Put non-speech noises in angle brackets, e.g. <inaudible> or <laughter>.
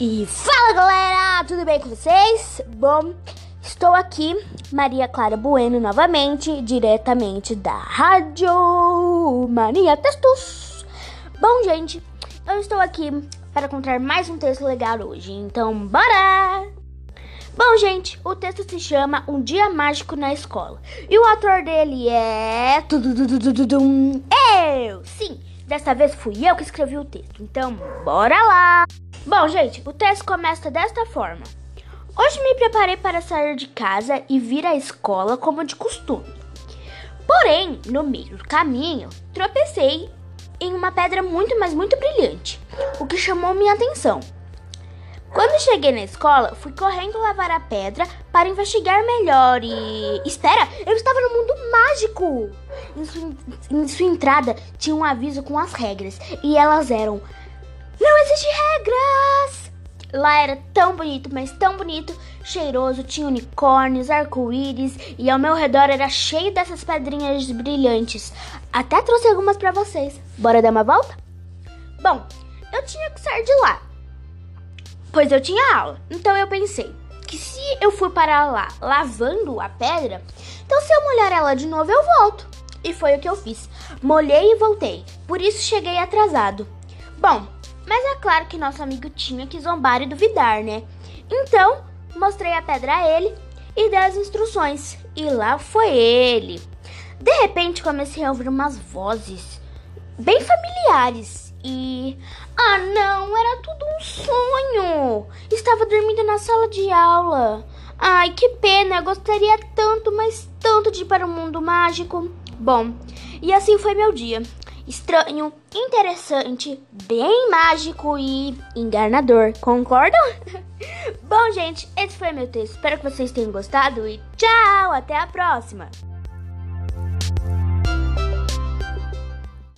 E fala galera, tudo bem com vocês? Bom, estou aqui, Maria Clara Bueno, novamente, diretamente da Rádio Mania Textos. Bom, gente, eu estou aqui para contar mais um texto legal hoje, então bora! Bom, gente, o texto se chama Um Dia Mágico na Escola e o autor dele é. Eu! Sim, dessa vez fui eu que escrevi o texto, então bora lá! Bom, gente, o texto começa desta forma. Hoje me preparei para sair de casa e vir à escola como de costume. Porém, no meio do caminho, tropecei em uma pedra muito, mas muito brilhante, o que chamou minha atenção. Quando cheguei na escola, fui correndo lavar a pedra para investigar melhor e. Espera! Eu estava no mundo mágico! Em sua, em sua entrada tinha um aviso com as regras e elas eram! Lá era tão bonito, mas tão bonito, cheiroso, tinha unicórnios, arco-íris e ao meu redor era cheio dessas pedrinhas brilhantes. Até trouxe algumas para vocês. Bora dar uma volta? Bom, eu tinha que sair de lá, pois eu tinha aula. Então eu pensei que se eu for para lá lavando a pedra, então se eu molhar ela de novo eu volto. E foi o que eu fiz. Molhei e voltei. Por isso cheguei atrasado. Bom, mas é claro que nosso amigo tinha que zombar e duvidar, né? Então, mostrei a pedra a ele e dei as instruções. E lá foi ele. De repente, comecei a ouvir umas vozes bem familiares. E. Ah, não, era tudo um sonho! Estava dormindo na sala de aula. Ai, que pena, gostaria tanto, mas tanto de ir para o mundo mágico. Bom, e assim foi meu dia estranho, interessante, bem mágico e enganador. Concordam? <laughs> Bom, gente, esse foi meu texto. Espero que vocês tenham gostado e tchau! Até a próxima!